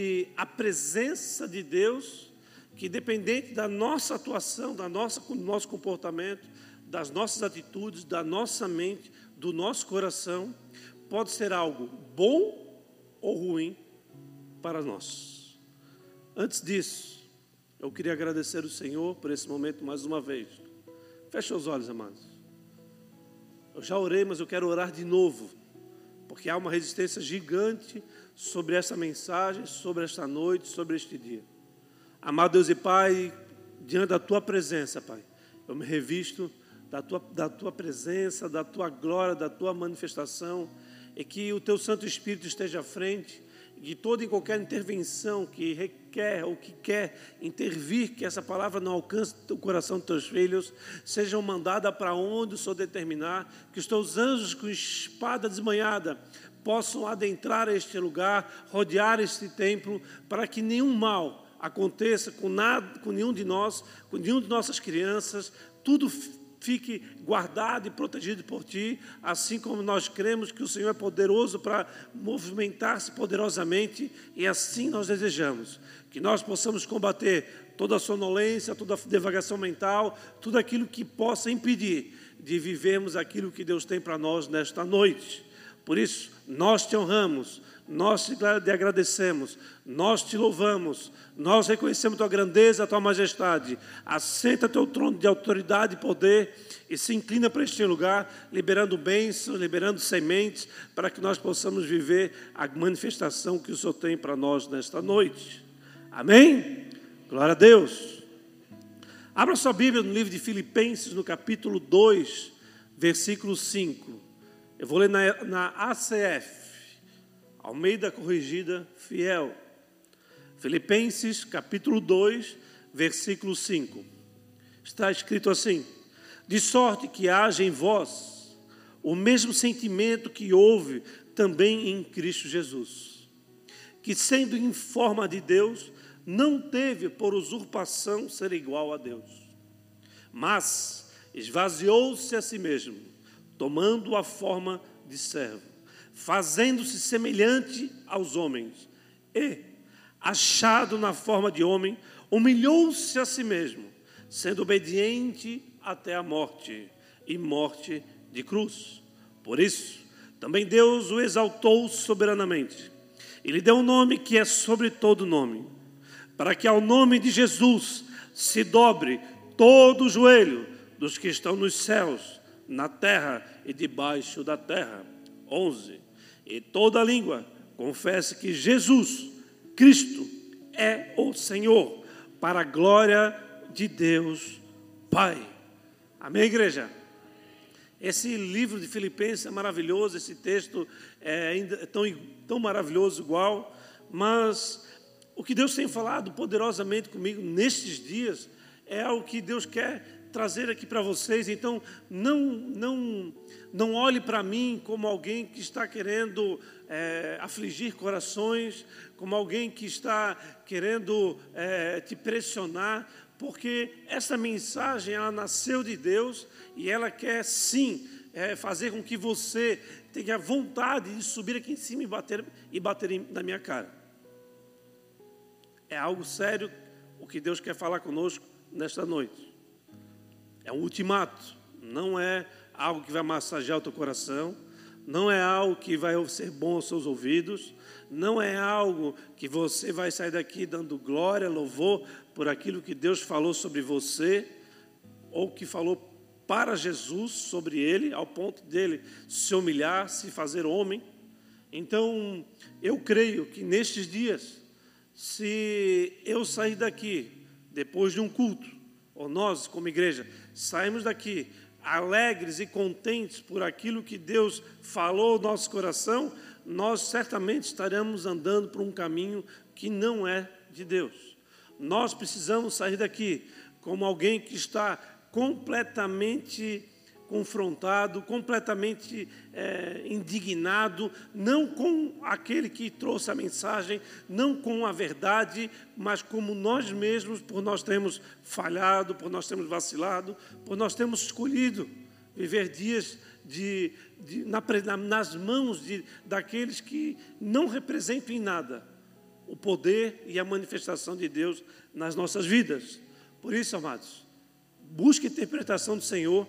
E a presença de Deus, que dependente da nossa atuação, da nossa, do nosso comportamento, das nossas atitudes, da nossa mente, do nosso coração, pode ser algo bom ou ruim para nós. Antes disso, eu queria agradecer o Senhor por esse momento mais uma vez. Feche os olhos, amados. Eu já orei, mas eu quero orar de novo, porque há uma resistência gigante sobre essa mensagem, sobre esta noite, sobre este dia. Amado Deus e Pai, diante da tua presença, Pai, eu me revisto da tua, da tua presença, da tua glória, da tua manifestação, e que o teu Santo Espírito esteja à frente, de toda e qualquer intervenção que requer ou que quer intervir, que essa palavra não alcance o coração dos teus filhos, sejam mandadas para onde o Senhor determinar, que os teus anjos com espada desmanhada possam adentrar este lugar, rodear este templo, para que nenhum mal aconteça com, nada, com nenhum de nós, com nenhum de nossas crianças, tudo fique guardado e protegido por ti, assim como nós cremos que o Senhor é poderoso para movimentar-se poderosamente, e assim nós desejamos que nós possamos combater toda a sonolência, toda a devagação mental, tudo aquilo que possa impedir de vivermos aquilo que Deus tem para nós nesta noite. Por isso, nós te honramos, nós te agradecemos, nós te louvamos, nós reconhecemos tua grandeza, tua majestade. Assenta teu trono de autoridade e poder e se inclina para este lugar, liberando bênçãos, liberando sementes, para que nós possamos viver a manifestação que o Senhor tem para nós nesta noite. Amém? Glória a Deus. Abra sua Bíblia no livro de Filipenses, no capítulo 2, versículo 5. Eu vou ler na, na ACF, Almeida Corrigida Fiel. Filipenses, capítulo 2, versículo 5. Está escrito assim: De sorte que haja em vós o mesmo sentimento que houve também em Cristo Jesus, que sendo em forma de Deus, não teve por usurpação ser igual a Deus, mas esvaziou-se a si mesmo tomando a forma de servo, fazendo-se semelhante aos homens, e, achado na forma de homem, humilhou-se a si mesmo, sendo obediente até a morte e morte de cruz. Por isso, também Deus o exaltou soberanamente. E lhe deu um nome que é sobre todo nome, para que ao nome de Jesus se dobre todo o joelho dos que estão nos céus na terra e debaixo da terra. 11. E toda língua confesse que Jesus, Cristo, é o Senhor, para a glória de Deus Pai. Amém, igreja? Esse livro de Filipenses é maravilhoso, esse texto é ainda tão, tão maravilhoso igual, mas o que Deus tem falado poderosamente comigo nestes dias é o que Deus quer trazer aqui para vocês. Então, não, não, não olhe para mim como alguém que está querendo é, afligir corações, como alguém que está querendo é, te pressionar, porque essa mensagem ela nasceu de Deus e ela quer sim é, fazer com que você tenha vontade de subir aqui em cima e bater, e bater na minha cara. É algo sério o que Deus quer falar conosco nesta noite. É um ultimato, não é algo que vai massagear o teu coração, não é algo que vai ser bom aos seus ouvidos, não é algo que você vai sair daqui dando glória, louvor por aquilo que Deus falou sobre você, ou que falou para Jesus sobre ele, ao ponto dele se humilhar, se fazer homem. Então, eu creio que nestes dias, se eu sair daqui, depois de um culto, ou nós, como igreja, saímos daqui alegres e contentes por aquilo que Deus falou no nosso coração, nós certamente estaremos andando por um caminho que não é de Deus. Nós precisamos sair daqui como alguém que está completamente confrontado, completamente é, indignado, não com aquele que trouxe a mensagem, não com a verdade, mas como nós mesmos, por nós termos falhado, por nós termos vacilado, por nós termos escolhido viver dias de, de, na, nas mãos de, daqueles que não representam em nada o poder e a manifestação de Deus nas nossas vidas. Por isso, amados, busque a interpretação do Senhor,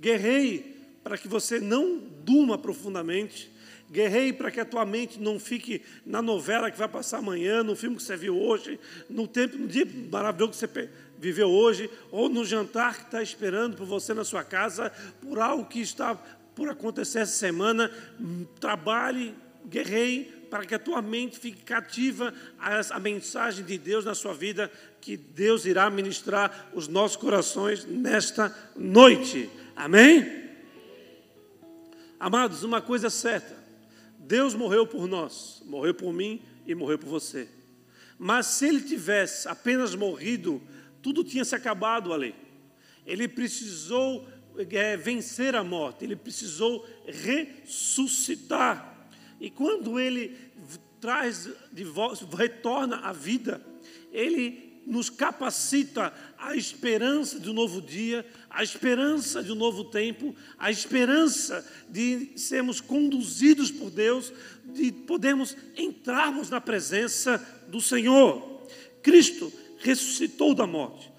guerreie para que você não durma profundamente, guerreie para que a tua mente não fique na novela que vai passar amanhã, no filme que você viu hoje, no tempo, no dia maravilhoso que você viveu hoje, ou no jantar que está esperando por você na sua casa, por algo que está por acontecer essa semana. Trabalhe, guerreie para que a tua mente fique cativa à mensagem de Deus na sua vida, que Deus irá ministrar os nossos corações nesta noite. Amém? Amados, uma coisa certa: Deus morreu por nós, morreu por mim e morreu por você. Mas se ele tivesse apenas morrido, tudo tinha se acabado ali. Ele precisou é, vencer a morte, ele precisou ressuscitar. E quando ele traz de volta, retorna à vida, ele nos capacita a esperança de um novo dia, a esperança de um novo tempo, a esperança de sermos conduzidos por Deus, de podermos entrarmos na presença do Senhor. Cristo ressuscitou da morte.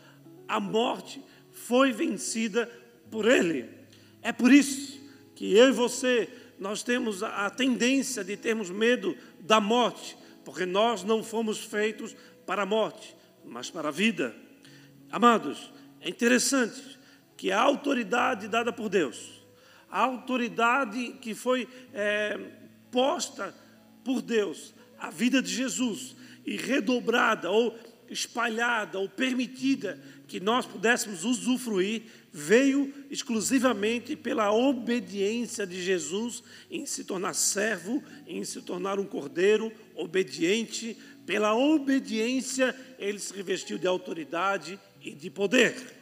A morte foi vencida por Ele. É por isso que eu e você nós temos a tendência de termos medo da morte, porque nós não fomos feitos para a morte, mas para a vida. Amados, é interessante que a autoridade dada por Deus, a autoridade que foi é, posta por Deus, a vida de Jesus, e redobrada ou espalhada ou permitida que nós pudéssemos usufruir, veio exclusivamente pela obediência de Jesus em se tornar servo, em se tornar um cordeiro obediente. Pela obediência, ele se revestiu de autoridade e de poder.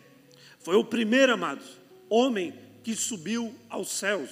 Foi o primeiro, amados, homem que subiu aos céus.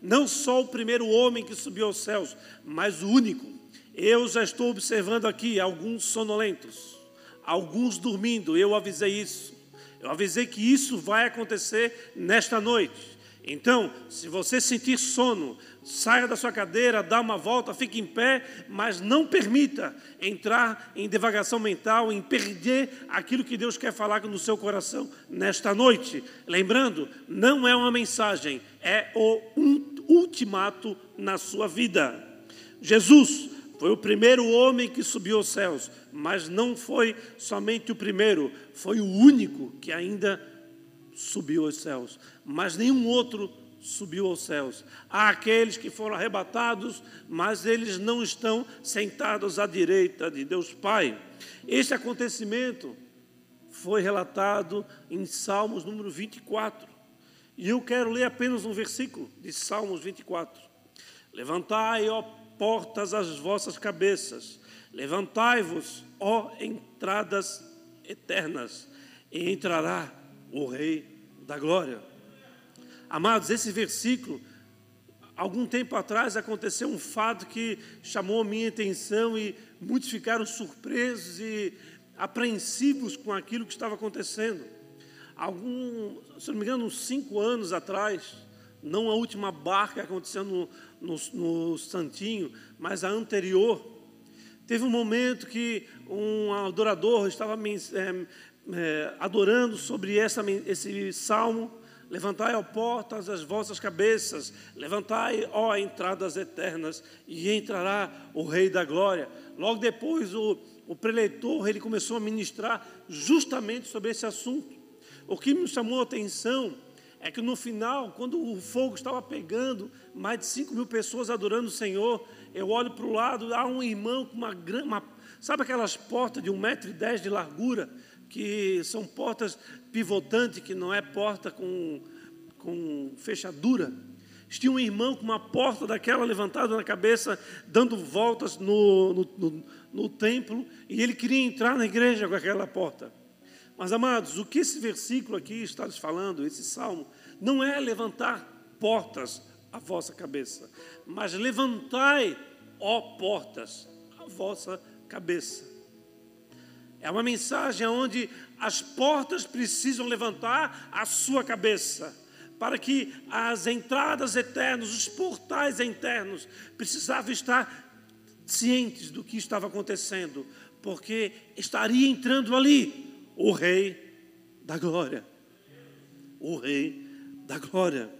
Não só o primeiro homem que subiu aos céus, mas o único. Eu já estou observando aqui alguns sonolentos, alguns dormindo, eu avisei isso. Eu avisei que isso vai acontecer nesta noite. Então, se você sentir sono, saia da sua cadeira, dá uma volta, fique em pé, mas não permita entrar em devagação mental, em perder aquilo que Deus quer falar no seu coração nesta noite. Lembrando, não é uma mensagem, é o ultimato na sua vida. Jesus foi o primeiro homem que subiu aos céus, mas não foi somente o primeiro, foi o único que ainda subiu aos céus. Mas nenhum outro subiu aos céus. Há aqueles que foram arrebatados, mas eles não estão sentados à direita de Deus Pai. Este acontecimento foi relatado em Salmos número 24. E eu quero ler apenas um versículo de Salmos 24. Levantai, ó portas as vossas cabeças. Levantai-vos, ó entradas eternas, e entrará o Rei da Glória. Amados, esse versículo, algum tempo atrás aconteceu um fato que chamou a minha atenção e muitos ficaram surpresos e apreensivos com aquilo que estava acontecendo. Algum, se não me engano, uns cinco anos atrás, não a última barca que aconteceu no, no, no Santinho, mas a anterior. Teve um momento que um adorador estava é, adorando sobre essa, esse salmo. Levantai, ó portas, as vossas cabeças, levantai, ó entradas eternas, e entrará o Rei da Glória. Logo depois, o, o preleitor ele começou a ministrar justamente sobre esse assunto. O que me chamou a atenção é que no final, quando o fogo estava pegando, mais de 5 mil pessoas adorando o Senhor, eu olho para o lado, há um irmão com uma grande. Sabe aquelas portas de 1,10m de largura, que são portas pivotantes, que não é porta com, com fechadura? Tinha um irmão com uma porta daquela levantada na cabeça, dando voltas no, no, no, no templo, e ele queria entrar na igreja com aquela porta. Mas, amados, o que esse versículo aqui está nos falando, esse salmo, não é levantar portas à vossa cabeça, mas levantai, ó portas, a vossa cabeça. É uma mensagem onde as portas precisam levantar a sua cabeça, para que as entradas eternas, os portais eternos, precisavam estar cientes do que estava acontecendo, porque estaria entrando ali o Rei da Glória. O Rei da Glória.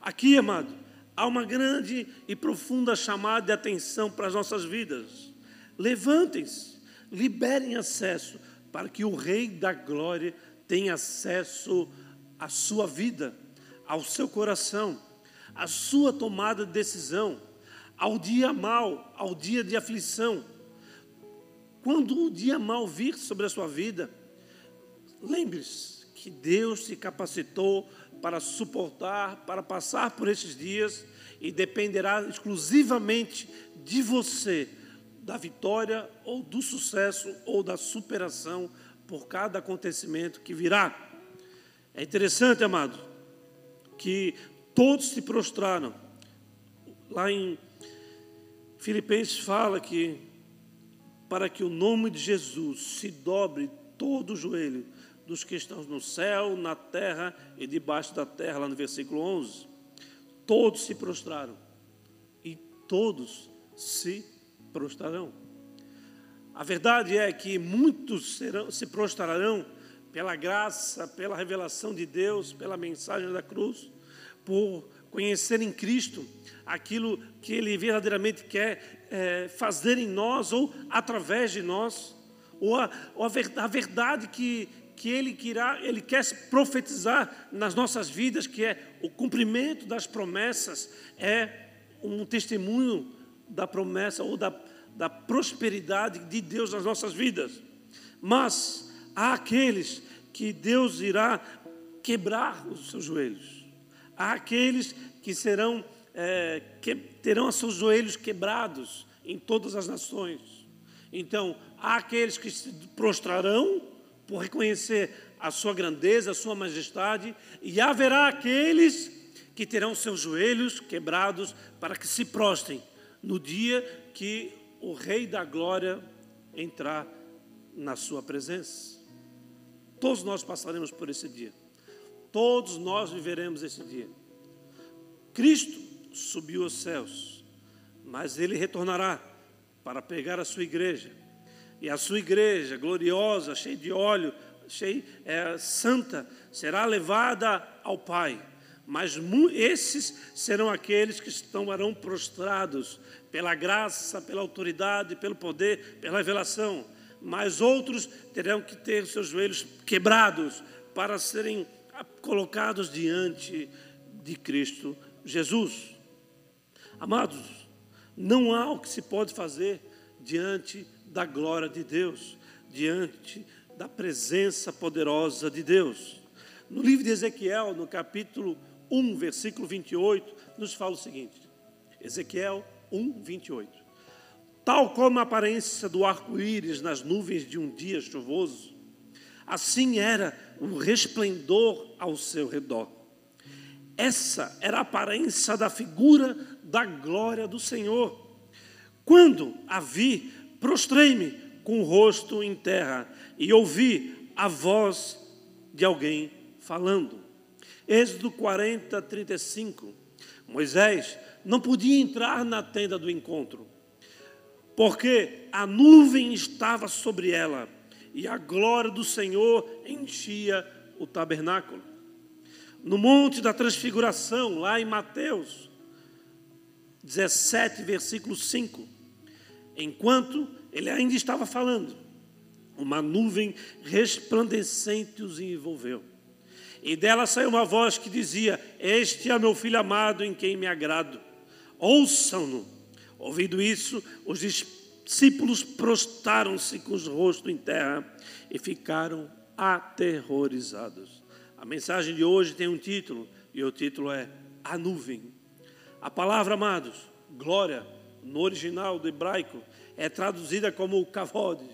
Aqui, amado, há uma grande e profunda chamada de atenção para as nossas vidas. Levantem-se, liberem acesso para que o Rei da Glória tenha acesso à sua vida, ao seu coração, à sua tomada de decisão, ao dia mal, ao dia de aflição. Quando o dia mal vir sobre a sua vida, lembre-se que Deus se capacitou para suportar, para passar por esses dias e dependerá exclusivamente de você, da vitória ou do sucesso ou da superação por cada acontecimento que virá. É interessante, amado, que todos se prostraram. Lá em Filipenses fala que para que o nome de Jesus se dobre todo o joelho dos que estão no céu, na terra e debaixo da terra, lá no versículo 11. Todos se prostraram e todos se prostrarão. A verdade é que muitos serão, se prostrarão pela graça, pela revelação de Deus, pela mensagem da cruz, por conhecer em Cristo aquilo que Ele verdadeiramente quer é, fazer em nós ou através de nós, ou a, ou a, ver, a verdade que, que Ele, querá, Ele quer profetizar nas nossas vidas, que é o cumprimento das promessas, é um testemunho da promessa ou da, da prosperidade de Deus nas nossas vidas. Mas há aqueles que Deus irá quebrar os seus joelhos. Há aqueles que serão é, que terão os seus joelhos quebrados em todas as nações. Então, há aqueles que se prostrarão por reconhecer a sua grandeza, a sua majestade, e haverá aqueles que terão seus joelhos quebrados para que se prostrem no dia que o Rei da Glória entrar na sua presença. Todos nós passaremos por esse dia. Todos nós viveremos esse dia. Cristo subiu aos céus, mas ele retornará para pegar a sua igreja. E a sua igreja gloriosa, cheia de óleo, cheia, é, santa, será levada ao Pai. Mas esses serão aqueles que estarão prostrados pela graça, pela autoridade, pelo poder, pela revelação. Mas outros terão que ter seus joelhos quebrados para serem colocados diante de Cristo Jesus. Amados, não há o que se pode fazer diante da glória de Deus, diante da presença poderosa de Deus. No livro de Ezequiel, no capítulo 1, versículo 28, nos fala o seguinte: Ezequiel 1, 28. Tal como a aparência do arco-íris nas nuvens de um dia chuvoso, assim era o resplendor ao seu redor. Essa era a aparência da figura da glória do Senhor. Quando a vi, prostrei-me com o rosto em terra e ouvi a voz de alguém falando. Êxodo 40, 35. Moisés não podia entrar na tenda do encontro, porque a nuvem estava sobre ela e a glória do Senhor enchia o tabernáculo no Monte da Transfiguração, lá em Mateus 17, versículo 5. Enquanto ele ainda estava falando, uma nuvem resplandecente os envolveu. E dela saiu uma voz que dizia: Este é meu filho amado em quem me agrado. Ouçam-no. Ouvindo isso, os discípulos prostaram-se com os rostos em terra e ficaram aterrorizados. A mensagem de hoje tem um título, e o título é A Nuvem. A palavra, amados, glória, no original do hebraico, é traduzida como kavod.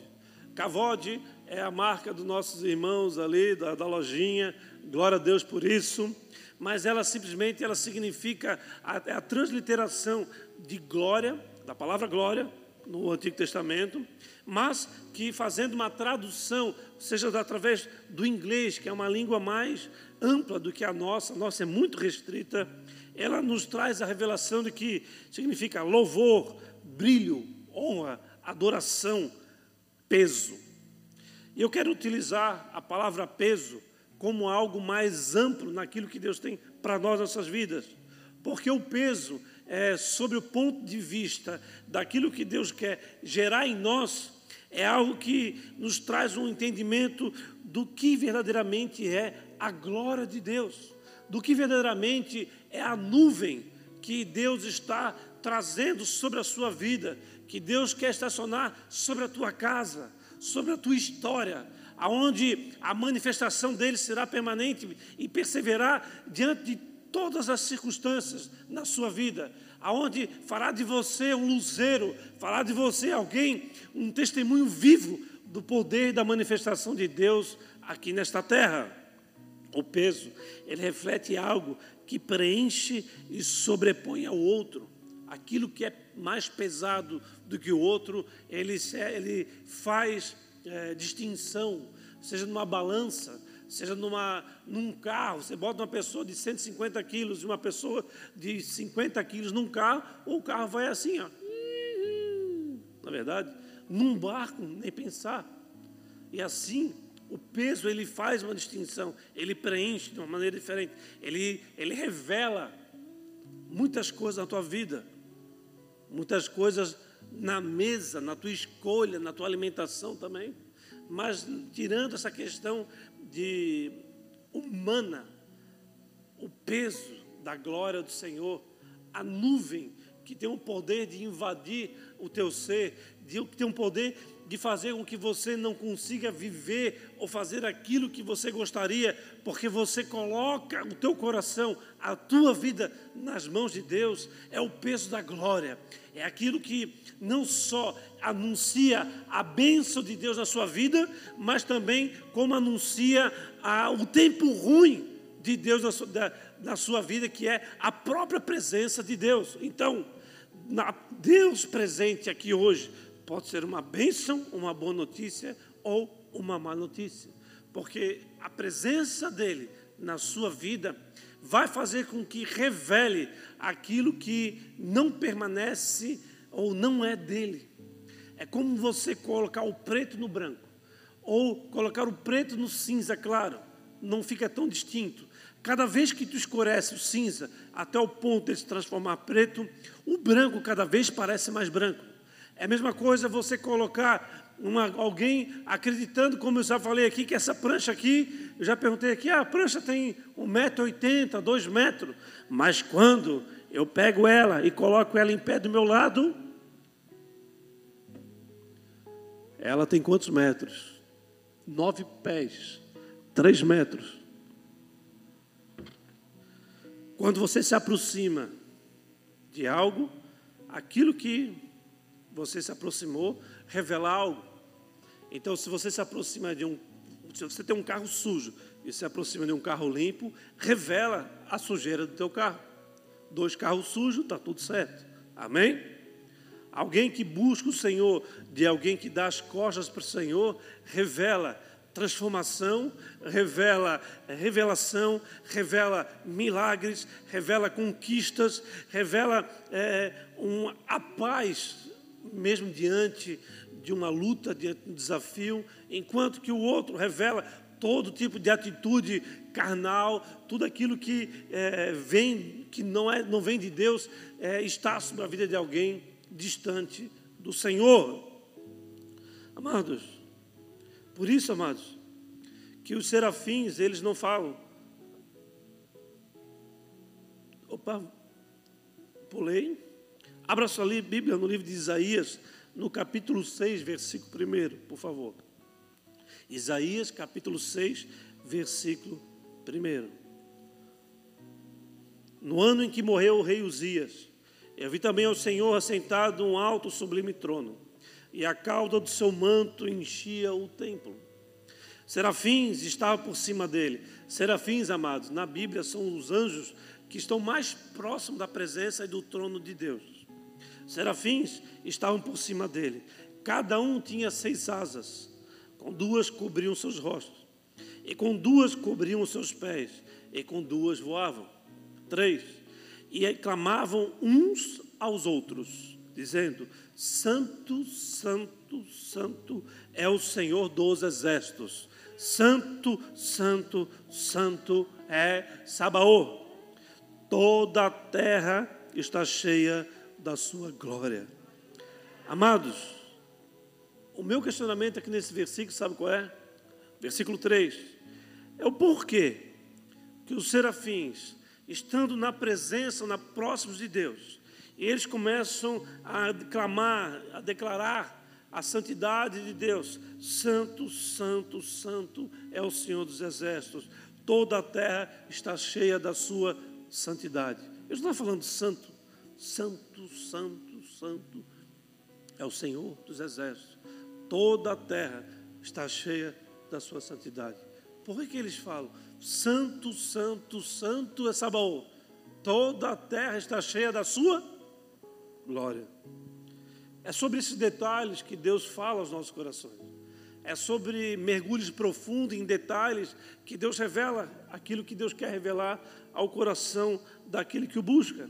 Kavod é a marca dos nossos irmãos ali, da, da lojinha, glória a Deus por isso. Mas ela simplesmente ela significa a, a transliteração de glória, da palavra glória, no Antigo Testamento, mas que fazendo uma tradução, seja através do inglês, que é uma língua mais ampla do que a nossa, a nossa é muito restrita, ela nos traz a revelação de que significa louvor, brilho, honra, adoração, peso. E eu quero utilizar a palavra peso como algo mais amplo naquilo que Deus tem para nós, nossas vidas. Porque o peso é sobre o ponto de vista daquilo que Deus quer gerar em nós, é algo que nos traz um entendimento do que verdadeiramente é a glória de Deus, do que verdadeiramente é a nuvem que Deus está trazendo sobre a sua vida, que Deus quer estacionar sobre a tua casa, sobre a tua história, aonde a manifestação dele será permanente e perseverar diante de todas as circunstâncias na sua vida, aonde fará de você um luzeiro, fará de você alguém, um testemunho vivo do poder da manifestação de Deus aqui nesta terra. O peso, ele reflete algo que preenche e sobrepõe ao outro. Aquilo que é mais pesado do que o outro, ele, ele faz é, distinção, seja numa balança, seja numa, num carro, você bota uma pessoa de 150 quilos e uma pessoa de 50 quilos num carro, o carro vai assim, ó. Na verdade, num barco, nem pensar. E assim, o peso ele faz uma distinção, ele preenche de uma maneira diferente, ele, ele revela muitas coisas na tua vida, muitas coisas na mesa, na tua escolha, na tua alimentação também. Mas tirando essa questão de humana, o peso da glória do Senhor, a nuvem que tem o poder de invadir o teu ser, que tem o poder de fazer com que você não consiga viver ou fazer aquilo que você gostaria, porque você coloca o teu coração, a tua vida nas mãos de Deus, é o peso da glória. É aquilo que não só anuncia a bênção de Deus na sua vida, mas também como anuncia a, o tempo ruim de Deus na sua, da, na sua vida, que é a própria presença de Deus. Então, Deus presente aqui hoje pode ser uma bênção, uma boa notícia ou uma má notícia, porque a presença dele na sua vida vai fazer com que revele aquilo que não permanece ou não é dele. É como você colocar o preto no branco ou colocar o preto no cinza claro, não fica tão distinto. Cada vez que tu escurece o cinza até o ponto de se transformar preto, o branco cada vez parece mais branco. É a mesma coisa você colocar uma, alguém acreditando, como eu já falei aqui, que essa prancha aqui, eu já perguntei aqui, ah, a prancha tem 1,80m, 2 metros, mas quando eu pego ela e coloco ela em pé do meu lado, ela tem quantos metros? Nove pés, três metros. Quando você se aproxima de algo, aquilo que você se aproximou, revela algo. Então, se você se aproxima de um. Se você tem um carro sujo e se aproxima de um carro limpo, revela a sujeira do teu carro. Dois carros sujos, está tudo certo. Amém? Alguém que busca o Senhor, de alguém que dá as costas para o Senhor, revela transformação, revela revelação, revela milagres, revela conquistas, revela é, um, a paz mesmo diante de uma luta, de um desafio, enquanto que o outro revela todo tipo de atitude carnal, tudo aquilo que é, vem, que não, é, não vem de Deus, é, está sobre a vida de alguém distante do Senhor. Amados, por isso, amados, que os serafins, eles não falam. Opa, pulei. Abra sua Bíblia no livro de Isaías, no capítulo 6, versículo 1, por favor. Isaías, capítulo 6, versículo 1. No ano em que morreu o rei Uzias, eu vi também ao Senhor assentado um alto sublime trono, e a cauda do seu manto enchia o templo. Serafins estavam por cima dele. Serafins, amados, na Bíblia são os anjos que estão mais próximos da presença e do trono de Deus. Serafins estavam por cima dele. Cada um tinha seis asas, com duas cobriam seus rostos, e com duas cobriam seus pés, e com duas voavam. Três. E clamavam uns aos outros, dizendo: Santo, Santo, Santo é o Senhor dos exércitos. Santo, Santo, Santo é Sabaô. Toda a terra está cheia da sua glória. Amados, o meu questionamento aqui nesse versículo, sabe qual é? Versículo 3. É o porquê que os serafins, estando na presença, na próximos de Deus, eles começam a clamar, a declarar a santidade de Deus. Santo, santo, santo é o Senhor dos exércitos. Toda a terra está cheia da sua santidade. Eu estou falando santo, santo, santo, santo é o Senhor dos exércitos. Toda a terra está cheia da sua santidade. Por que, que eles falam? Santo, santo, santo é Sabaoth. Toda a terra está cheia da sua glória. É sobre esses detalhes que Deus fala aos nossos corações. É sobre mergulhos profundos em detalhes que Deus revela aquilo que Deus quer revelar ao coração daquele que o busca.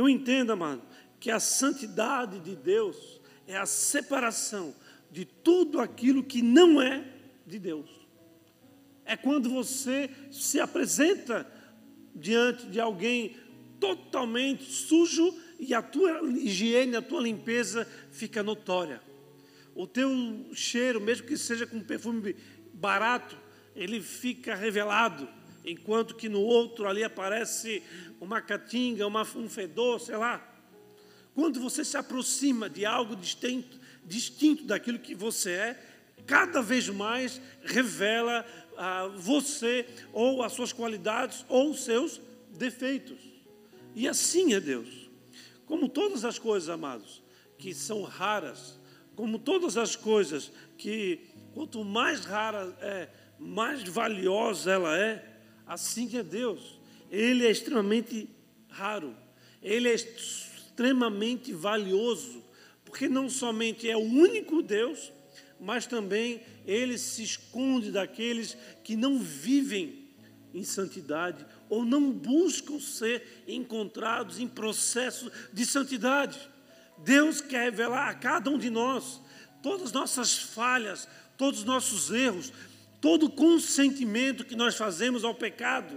Eu entendo, amado, que a santidade de Deus é a separação de tudo aquilo que não é de Deus. É quando você se apresenta diante de alguém totalmente sujo e a tua higiene, a tua limpeza fica notória. O teu cheiro, mesmo que seja com perfume barato, ele fica revelado, enquanto que no outro ali aparece uma catinga, uma, um fedor, sei lá. Quando você se aproxima de algo distinto, distinto daquilo que você é, cada vez mais revela a você ou as suas qualidades ou os seus defeitos. E assim é Deus. Como todas as coisas, amados, que são raras, como todas as coisas que quanto mais rara é, mais valiosa ela é, assim é Deus. Ele é extremamente raro. Ele é extremamente valioso, porque não somente é o único Deus, mas também ele se esconde daqueles que não vivem em santidade ou não buscam ser encontrados em processo de santidade. Deus quer revelar a cada um de nós todas as nossas falhas, todos os nossos erros, todo consentimento que nós fazemos ao pecado,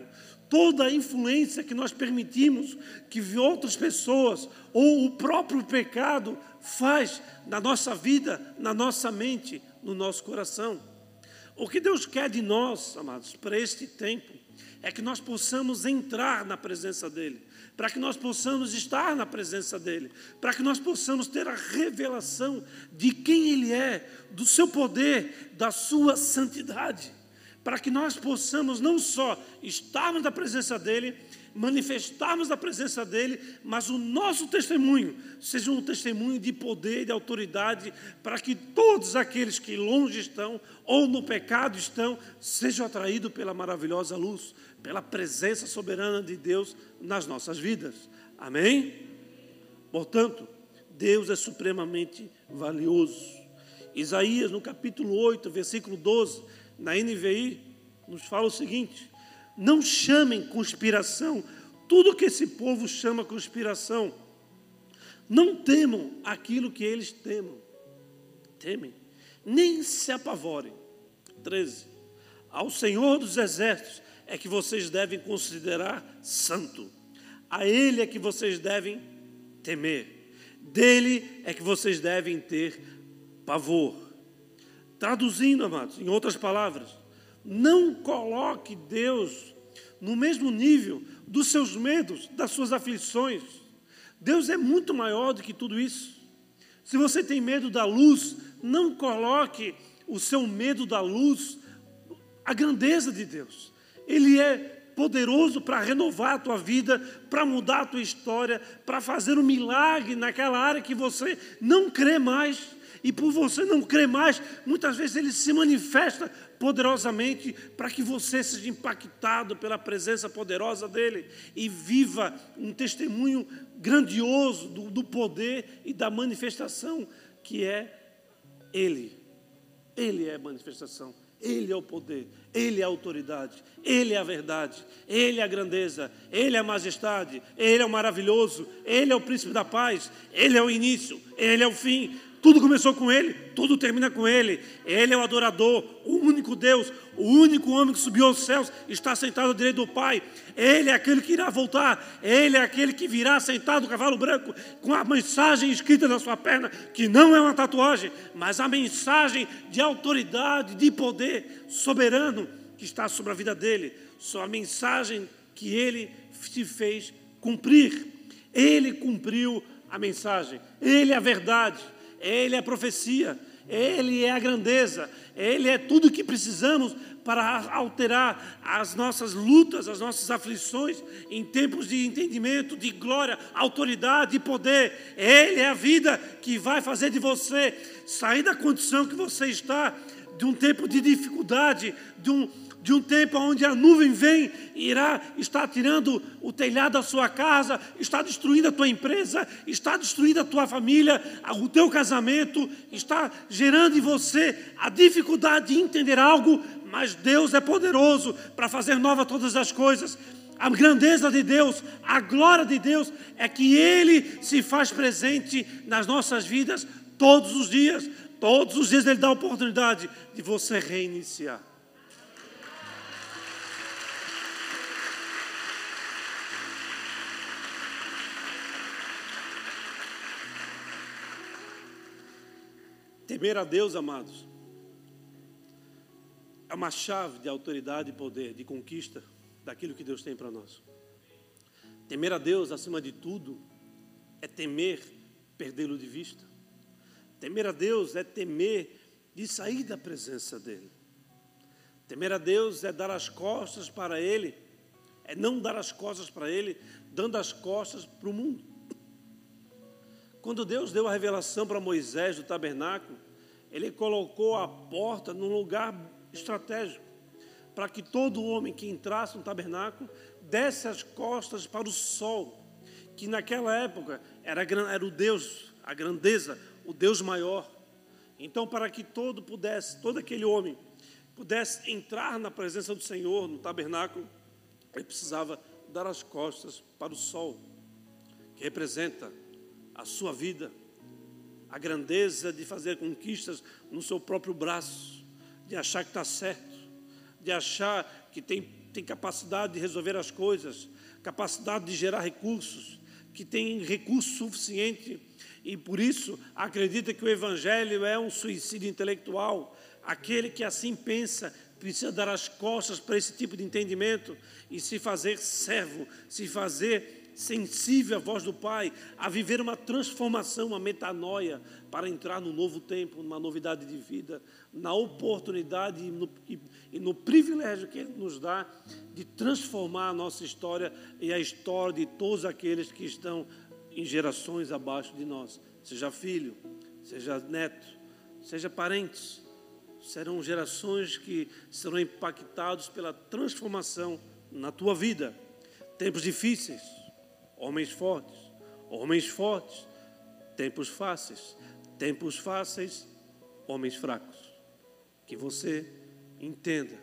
toda a influência que nós permitimos que outras pessoas ou o próprio pecado faz na nossa vida, na nossa mente, no nosso coração. O que Deus quer de nós, amados, para este tempo, é que nós possamos entrar na presença dEle, para que nós possamos estar na presença dEle, para que nós possamos ter a revelação de quem Ele é, do seu poder, da sua santidade, para que nós possamos não só estarmos na presença dEle, manifestarmos a presença dEle, mas o nosso testemunho seja um testemunho de poder e de autoridade, para que todos aqueles que longe estão ou no pecado estão, sejam atraídos pela maravilhosa luz, pela presença soberana de Deus nas nossas vidas. Amém? Portanto, Deus é supremamente valioso. Isaías, no capítulo 8, versículo 12, na NVI, nos fala o seguinte: não chamem conspiração tudo que esse povo chama conspiração. Não temam aquilo que eles temam. Temem. Nem se apavorem. 13. Ao Senhor dos Exércitos é que vocês devem considerar santo. A Ele é que vocês devem temer. Dele é que vocês devem ter pavor. Traduzindo, amados, em outras palavras, não coloque Deus no mesmo nível dos seus medos, das suas aflições. Deus é muito maior do que tudo isso. Se você tem medo da luz, não coloque o seu medo da luz, a grandeza de Deus. Ele é poderoso para renovar a tua vida, para mudar a tua história, para fazer um milagre naquela área que você não crê mais. E por você não crer mais, muitas vezes ele se manifesta poderosamente para que você seja impactado pela presença poderosa dele e viva um testemunho grandioso do, do poder e da manifestação que é ele. Ele é a manifestação, Ele é o poder, Ele é a autoridade, Ele é a verdade, Ele é a grandeza, Ele é a majestade, Ele é o maravilhoso, Ele é o príncipe da paz, Ele é o início, Ele é o fim. Tudo começou com Ele, tudo termina com Ele. Ele é o adorador, o único Deus, o único homem que subiu aos céus, está sentado à direita do Pai. Ele é aquele que irá voltar, Ele é aquele que virá sentado no cavalo branco, com a mensagem escrita na sua perna, que não é uma tatuagem, mas a mensagem de autoridade, de poder soberano que está sobre a vida dele, só a mensagem que ele se fez cumprir. Ele cumpriu a mensagem, ele é a verdade. Ele é a profecia, Ele é a grandeza, Ele é tudo o que precisamos para alterar as nossas lutas, as nossas aflições em tempos de entendimento, de glória, autoridade e poder. Ele é a vida que vai fazer de você sair da condição que você está, de um tempo de dificuldade, de um, de um tempo onde a nuvem vem e irá estar tirando o telhado da sua casa, está destruindo a tua empresa, está destruindo a tua família, o teu casamento, está gerando em você a dificuldade de entender algo, mas Deus é poderoso para fazer nova todas as coisas. A grandeza de Deus, a glória de Deus é que Ele se faz presente nas nossas vidas todos os dias. Todos os dias Ele dá a oportunidade de você reiniciar. Temer a Deus, amados, é uma chave de autoridade e poder, de conquista daquilo que Deus tem para nós. Temer a Deus, acima de tudo, é temer perdê-lo de vista. Temer a Deus é temer de sair da presença dEle. Temer a Deus é dar as costas para Ele, é não dar as costas para Ele, dando as costas para o mundo. Quando Deus deu a revelação para Moisés do tabernáculo, ele colocou a porta num lugar estratégico, para que todo homem que entrasse no tabernáculo desse as costas para o sol, que naquela época era, era o Deus, a grandeza, o Deus maior. Então, para que todo pudesse, todo aquele homem pudesse entrar na presença do Senhor no tabernáculo, ele precisava dar as costas para o sol, que representa a sua vida, a grandeza de fazer conquistas no seu próprio braço, de achar que está certo, de achar que tem, tem capacidade de resolver as coisas, capacidade de gerar recursos, que tem recurso suficiente e por isso acredita que o Evangelho é um suicídio intelectual. Aquele que assim pensa precisa dar as costas para esse tipo de entendimento e se fazer servo, se fazer sensível à voz do Pai, a viver uma transformação, uma metanoia, para entrar no novo tempo, numa novidade de vida, na oportunidade e no, e, e no privilégio que Ele nos dá de transformar a nossa história e a história de todos aqueles que estão em gerações abaixo de nós, seja filho, seja neto, seja parentes, serão gerações que serão impactados pela transformação na tua vida. Tempos difíceis, homens fortes, homens fortes, tempos fáceis, tempos fáceis, homens fracos. Que você entenda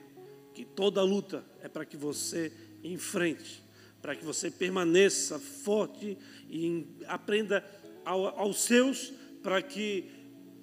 que toda luta é para que você enfrente, para que você permaneça forte e aprenda aos seus, para que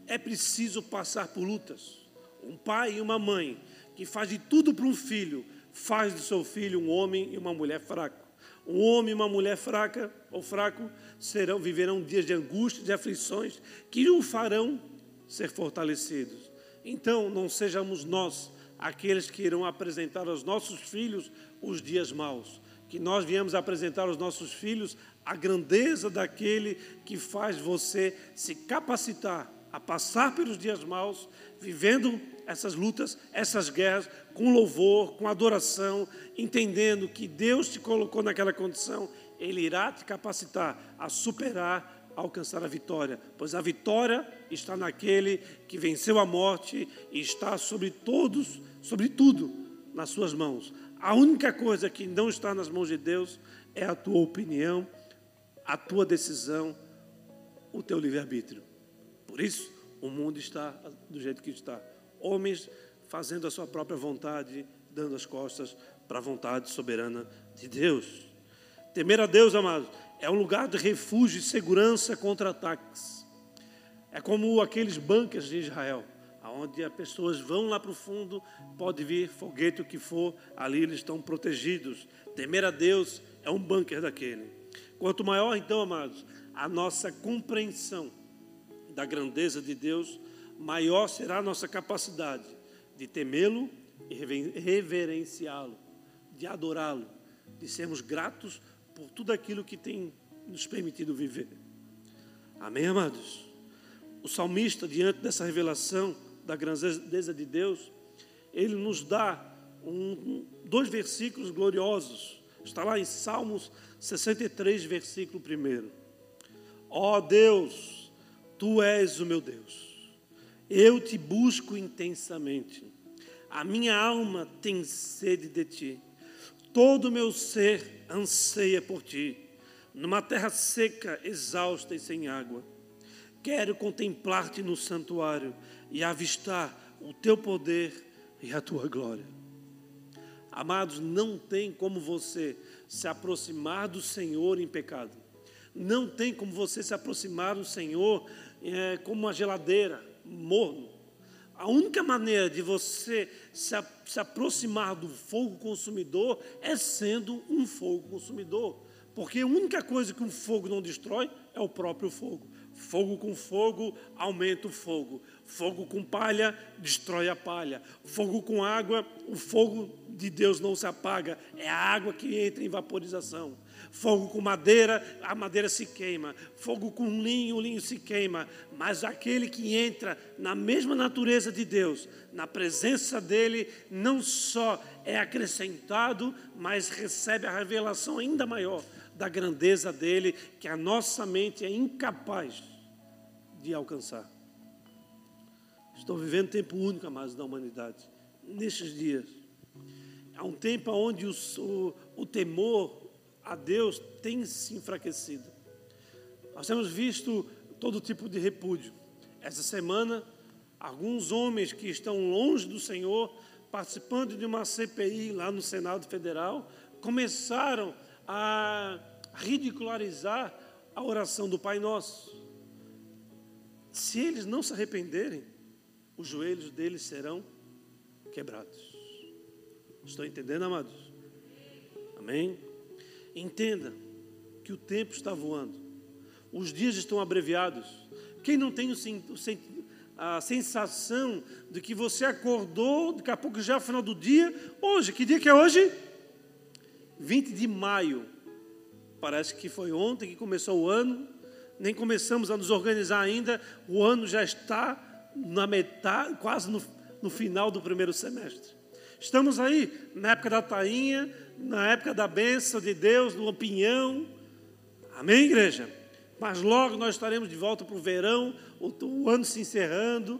é preciso passar por lutas. Um pai e uma mãe que faz de tudo para um filho, faz do seu filho um homem e uma mulher fraco. Um homem e uma mulher fraca ou fraco serão viverão dias de angústia, de aflições que o farão ser fortalecidos. Então, não sejamos nós aqueles que irão apresentar aos nossos filhos os dias maus, que nós viemos apresentar aos nossos filhos a grandeza daquele que faz você se capacitar a passar pelos dias maus, vivendo essas lutas, essas guerras, com louvor, com adoração, entendendo que Deus te colocou naquela condição, Ele irá te capacitar a superar, a alcançar a vitória, pois a vitória está naquele que venceu a morte e está sobre todos, sobre tudo, nas suas mãos. A única coisa que não está nas mãos de Deus é a tua opinião, a tua decisão, o teu livre-arbítrio. Por isso, o mundo está do jeito que está homens fazendo a sua própria vontade, dando as costas para a vontade soberana de Deus. Temer a Deus, amados, é um lugar de refúgio e segurança contra ataques. É como aqueles bunkers de Israel, onde as pessoas vão lá para o fundo, pode vir foguete o que for, ali eles estão protegidos. Temer a Deus é um bunker daquele. Quanto maior, então, amados, a nossa compreensão da grandeza de Deus, maior será a nossa capacidade de temê-lo e reverenciá-lo, de adorá-lo, de sermos gratos por tudo aquilo que tem nos permitido viver. Amém, amados? O salmista, diante dessa revelação da grandeza de Deus, ele nos dá um, dois versículos gloriosos. Está lá em Salmos 63, versículo 1. Ó oh Deus, tu és o meu Deus, eu te busco intensamente, a minha alma tem sede de ti, todo o meu ser anseia por ti numa terra seca, exausta e sem água. Quero contemplar-te no santuário e avistar o teu poder e a tua glória. Amados, não tem como você se aproximar do Senhor em pecado. Não tem como você se aproximar do Senhor é, como uma geladeira, morno. A única maneira de você se, se aproximar do fogo consumidor é sendo um fogo consumidor. Porque a única coisa que um fogo não destrói é o próprio fogo. Fogo com fogo aumenta o fogo. Fogo com palha destrói a palha. Fogo com água, o fogo de Deus não se apaga. É a água que entra em vaporização. Fogo com madeira, a madeira se queima. Fogo com linho, o linho se queima. Mas aquele que entra na mesma natureza de Deus, na presença dele, não só é acrescentado, mas recebe a revelação ainda maior da grandeza dele que a nossa mente é incapaz de alcançar. Estou vivendo tempo único, amados, da humanidade, nestes dias. Há um tempo onde o, o, o temor a Deus tem se enfraquecido. Nós temos visto todo tipo de repúdio. Essa semana, alguns homens que estão longe do Senhor, participando de uma CPI lá no Senado Federal, começaram a ridicularizar a oração do Pai Nosso. Se eles não se arrependerem, os joelhos deles serão quebrados. Estou entendendo, amados? Amém? Entenda que o tempo está voando, os dias estão abreviados. Quem não tem a sensação de que você acordou, daqui a pouco já é o final do dia, hoje, que dia que é hoje? 20 de maio. Parece que foi ontem que começou o ano, nem começamos a nos organizar ainda, o ano já está na metade, quase no, no final do primeiro semestre. Estamos aí na época da tainha, na época da bênção de Deus, do opinião. Amém, igreja? Mas logo nós estaremos de volta para o verão, o, o ano se encerrando,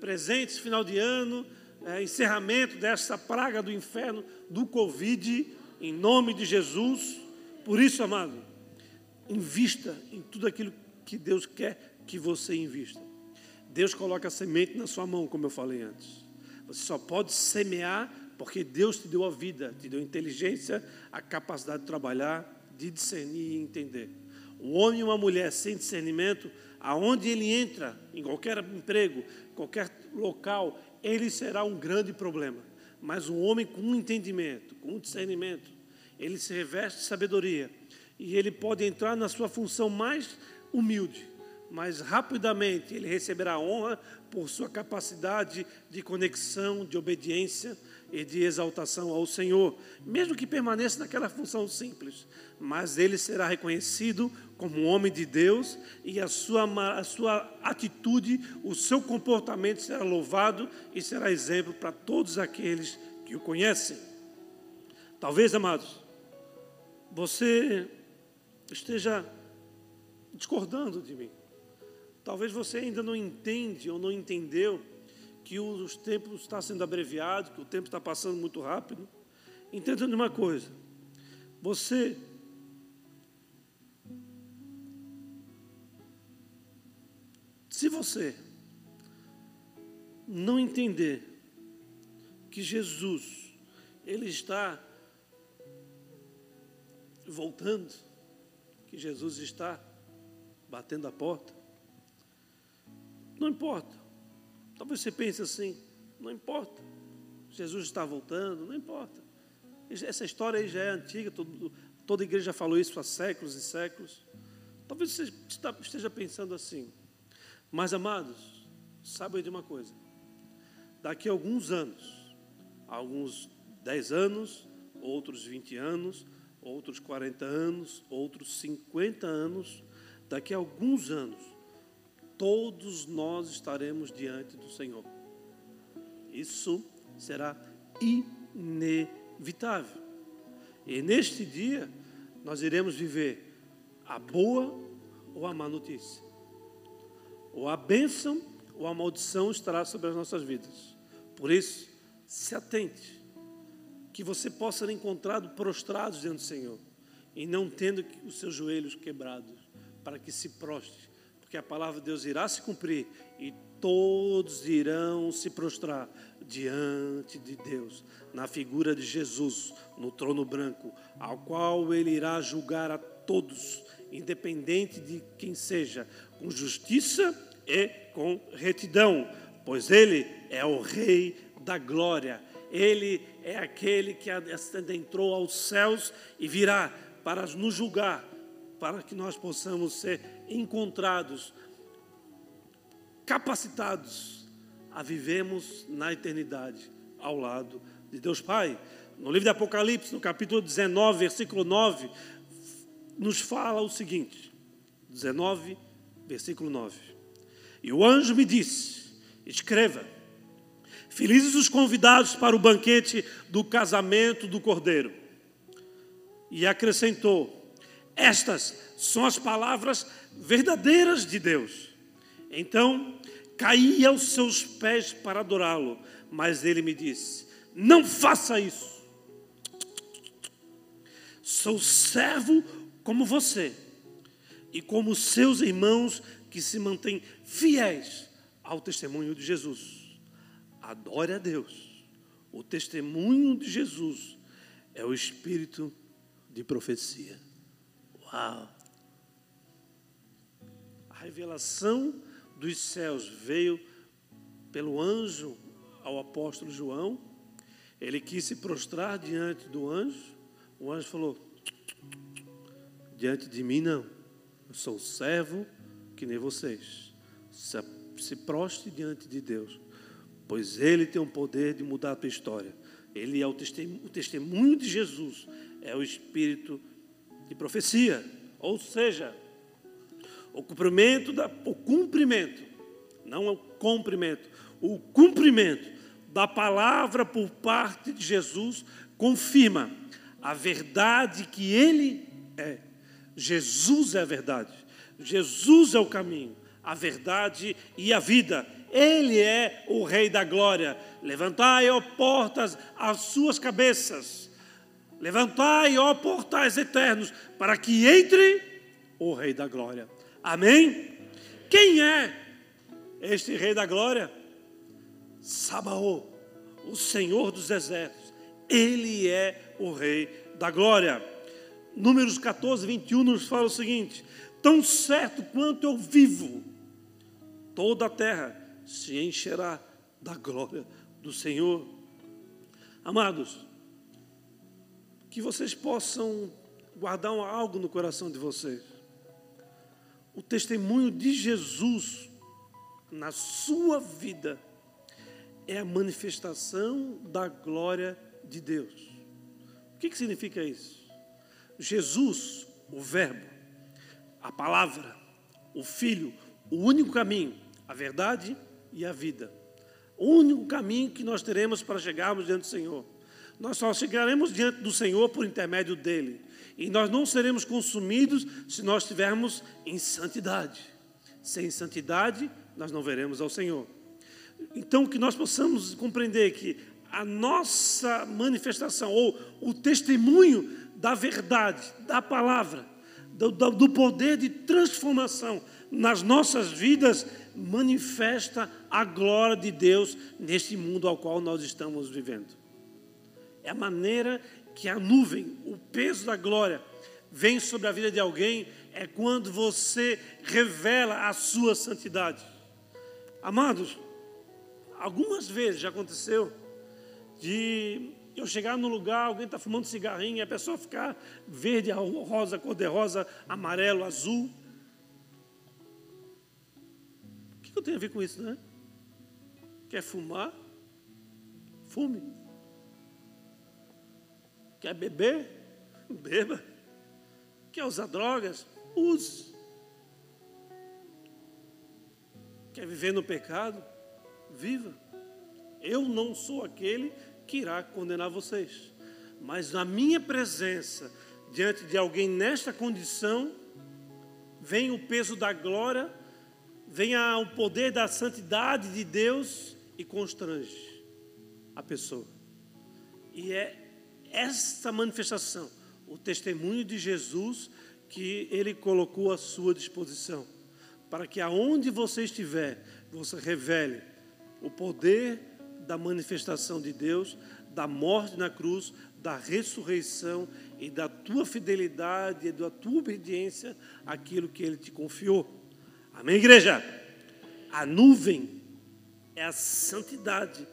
presentes, final de ano, é, encerramento dessa praga do inferno, do Covid em nome de Jesus. Por isso, amado, invista em tudo aquilo que Deus quer que você invista. Deus coloca a semente na sua mão, como eu falei antes. Você só pode semear porque Deus te deu a vida, te deu a inteligência, a capacidade de trabalhar, de discernir e entender. Um homem e uma mulher sem discernimento, aonde ele entra, em qualquer emprego, qualquer local, ele será um grande problema. Mas um homem com um entendimento, com um discernimento, ele se reveste de sabedoria e ele pode entrar na sua função mais humilde, mas rapidamente ele receberá honra por sua capacidade de conexão, de obediência e de exaltação ao Senhor, mesmo que permaneça naquela função simples, mas ele será reconhecido como um homem de Deus e a sua, a sua atitude, o seu comportamento será louvado e será exemplo para todos aqueles que o conhecem. Talvez, amados, você esteja discordando de mim. Talvez você ainda não entende ou não entendeu que os tempos estão sendo abreviados, que o tempo está passando muito rápido. Entenda uma coisa. Você Se você não entender que Jesus, Ele está voltando, que Jesus está batendo a porta. Não importa. Talvez você pense assim, não importa. Jesus está voltando, não importa. Essa história aí já é antiga, todo, toda igreja já falou isso há séculos e séculos. Talvez você esteja pensando assim. Mas, amados, saibam de uma coisa. Daqui a alguns anos, alguns 10 anos, outros 20 anos, outros 40 anos, outros 50 anos, daqui a alguns anos, todos nós estaremos diante do Senhor. Isso será inevitável. E neste dia, nós iremos viver a boa ou a má notícia. Ou a bênção ou a maldição estará sobre as nossas vidas. Por isso, se atente, que você possa ser encontrado prostrado diante do Senhor e não tendo os seus joelhos quebrados, para que se prostre, porque a palavra de Deus irá se cumprir e todos irão se prostrar diante de Deus, na figura de Jesus, no trono branco, ao qual ele irá julgar a todos, independente de quem seja, com justiça e com retidão, pois ele é o Rei da glória. Ele é aquele que adentrou aos céus e virá para nos julgar, para que nós possamos ser encontrados, capacitados a vivemos na eternidade ao lado de Deus Pai. No livro de Apocalipse, no capítulo 19, versículo 9, nos fala o seguinte: 19, versículo 9. E o anjo me disse: Escreva, felizes os convidados para o banquete do casamento do cordeiro. E acrescentou: Estas são as palavras verdadeiras de Deus. Então caí aos seus pés para adorá-lo, mas ele me disse: Não faça isso. Sou servo como você e como seus irmãos que se mantêm fiéis ao testemunho de Jesus. Adore a Deus. O testemunho de Jesus é o espírito de profecia. Uau! A revelação dos céus veio pelo anjo ao apóstolo João. Ele quis se prostrar diante do anjo. O anjo falou: Diante de mim, não. Eu sou servo que nem vocês. Se, se proste diante de Deus, pois Ele tem o poder de mudar a tua história. Ele é o testemunho, o testemunho de Jesus, é o espírito profecia. Ou seja, o cumprimento, da, o cumprimento, não o cumprimento, o cumprimento da palavra por parte de Jesus confirma a verdade que Ele é. Jesus é a verdade. Jesus é o caminho, a verdade e a vida. Ele é o Rei da glória. Levantai, ó portas, as suas cabeças. Levantai, ó portais eternos, para que entre o Rei da glória. Amém? Quem é este Rei da glória? Sabaô, o Senhor dos exércitos. Ele é o Rei da glória. Números 14, 21 nos fala o seguinte: Tão certo quanto eu vivo, toda a terra se encherá da glória do Senhor. Amados, que vocês possam guardar algo no coração de vocês. O testemunho de Jesus na sua vida é a manifestação da glória de Deus. O que, que significa isso? Jesus, o Verbo, a palavra, o Filho, o único caminho, a verdade e a vida. O único caminho que nós teremos para chegarmos diante do Senhor. Nós só chegaremos diante do Senhor por intermédio dele. E nós não seremos consumidos se nós estivermos em santidade. Sem santidade, nós não veremos ao Senhor. Então, que nós possamos compreender que a nossa manifestação, ou o testemunho da verdade, da palavra, do, do poder de transformação nas nossas vidas manifesta a glória de Deus neste mundo ao qual nós estamos vivendo. É a maneira que a nuvem, o peso da glória, vem sobre a vida de alguém, é quando você revela a sua santidade. Amados, algumas vezes já aconteceu de eu chegar no lugar, alguém está fumando cigarrinho, a pessoa ficar verde, rosa, cor-de-rosa, amarelo, azul. O que eu tenho a ver com isso, né? Quer fumar? Fume. Quer beber? Beba. Quer usar drogas? Use. Quer viver no pecado? Viva. Eu não sou aquele que irá condenar vocês. Mas na minha presença, diante de alguém nesta condição, vem o peso da glória, vem o poder da santidade de Deus e constrange a pessoa. E é essa manifestação, o testemunho de Jesus, que ele colocou à sua disposição, para que aonde você estiver, você revele o poder da manifestação de Deus, da morte na cruz, da ressurreição e da tua fidelidade e da tua obediência àquilo que ele te confiou. Amém, igreja? A nuvem é a santidade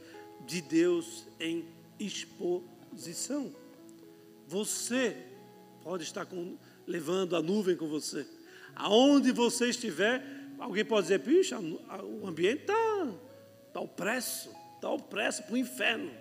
de Deus em exposição. Você pode estar com, levando a nuvem com você. Aonde você estiver, alguém pode dizer, pixa, o ambiente está tá opresso está opresso para o inferno.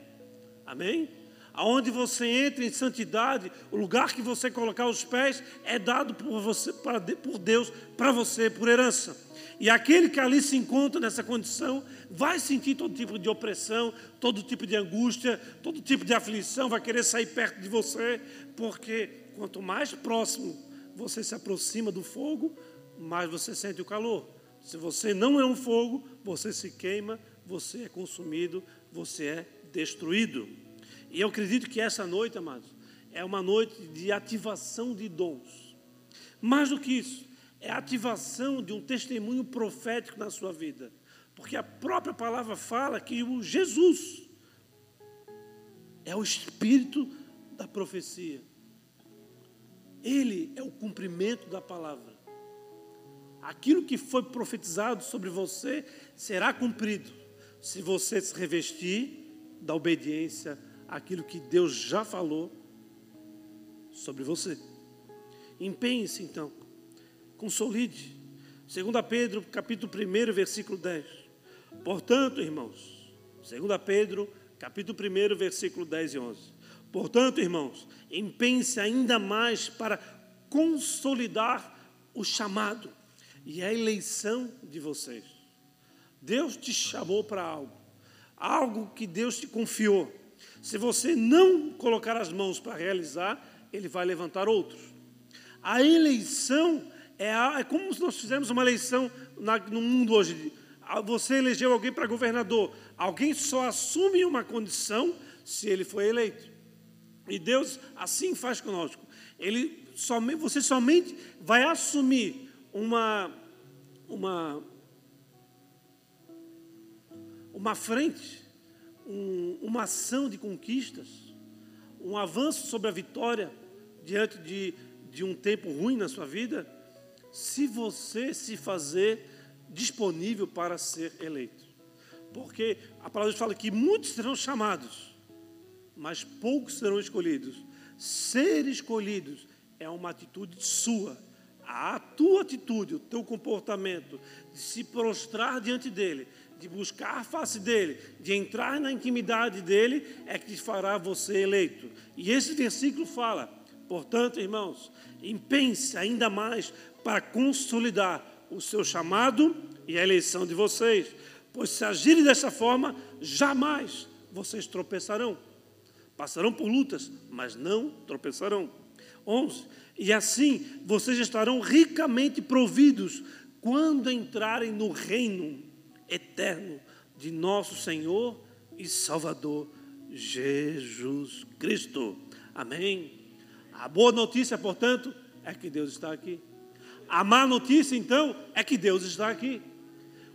Amém? Aonde você entra em santidade, o lugar que você colocar os pés é dado por, você, por Deus para você por herança. E aquele que ali se encontra nessa condição vai sentir todo tipo de opressão, todo tipo de angústia, todo tipo de aflição, vai querer sair perto de você, porque quanto mais próximo você se aproxima do fogo, mais você sente o calor. Se você não é um fogo, você se queima, você é consumido, você é destruído. E eu acredito que essa noite, amados, é uma noite de ativação de dons. Mais do que isso, é a ativação de um testemunho profético na sua vida. Porque a própria palavra fala que o Jesus é o espírito da profecia. Ele é o cumprimento da palavra. Aquilo que foi profetizado sobre você será cumprido se você se revestir da obediência àquilo que Deus já falou sobre você. Empenhe-se então, consolide. 2 Pedro, capítulo 1, versículo 10. Portanto, irmãos, 2 Pedro, capítulo 1, versículo 10 e 11. Portanto, irmãos, empenhe-se ainda mais para consolidar o chamado e a eleição de vocês. Deus te chamou para algo, algo que Deus te confiou. Se você não colocar as mãos para realizar, Ele vai levantar outros. A eleição é, a, é como se nós fizemos uma eleição na, no mundo hoje. Você elegeu alguém para governador. Alguém só assume uma condição se ele foi eleito. E Deus assim faz conosco. Ele somente, você somente vai assumir uma, uma, uma frente, um, uma ação de conquistas, um avanço sobre a vitória diante de, de um tempo ruim na sua vida, se você se fazer disponível para ser eleito. Porque a palavra fala que muitos serão chamados, mas poucos serão escolhidos. Ser escolhidos é uma atitude sua. A tua atitude, o teu comportamento de se prostrar diante dele, de buscar a face dele, de entrar na intimidade dele, é que fará você eleito. E esse versículo fala, portanto, irmãos, empenhe-se ainda mais para consolidar o seu chamado e a eleição de vocês, pois se agirem dessa forma, jamais vocês tropeçarão. Passarão por lutas, mas não tropeçarão. 11. E assim vocês estarão ricamente providos quando entrarem no reino eterno de nosso Senhor e Salvador Jesus Cristo. Amém. A boa notícia, portanto, é que Deus está aqui. A má notícia, então, é que Deus está aqui.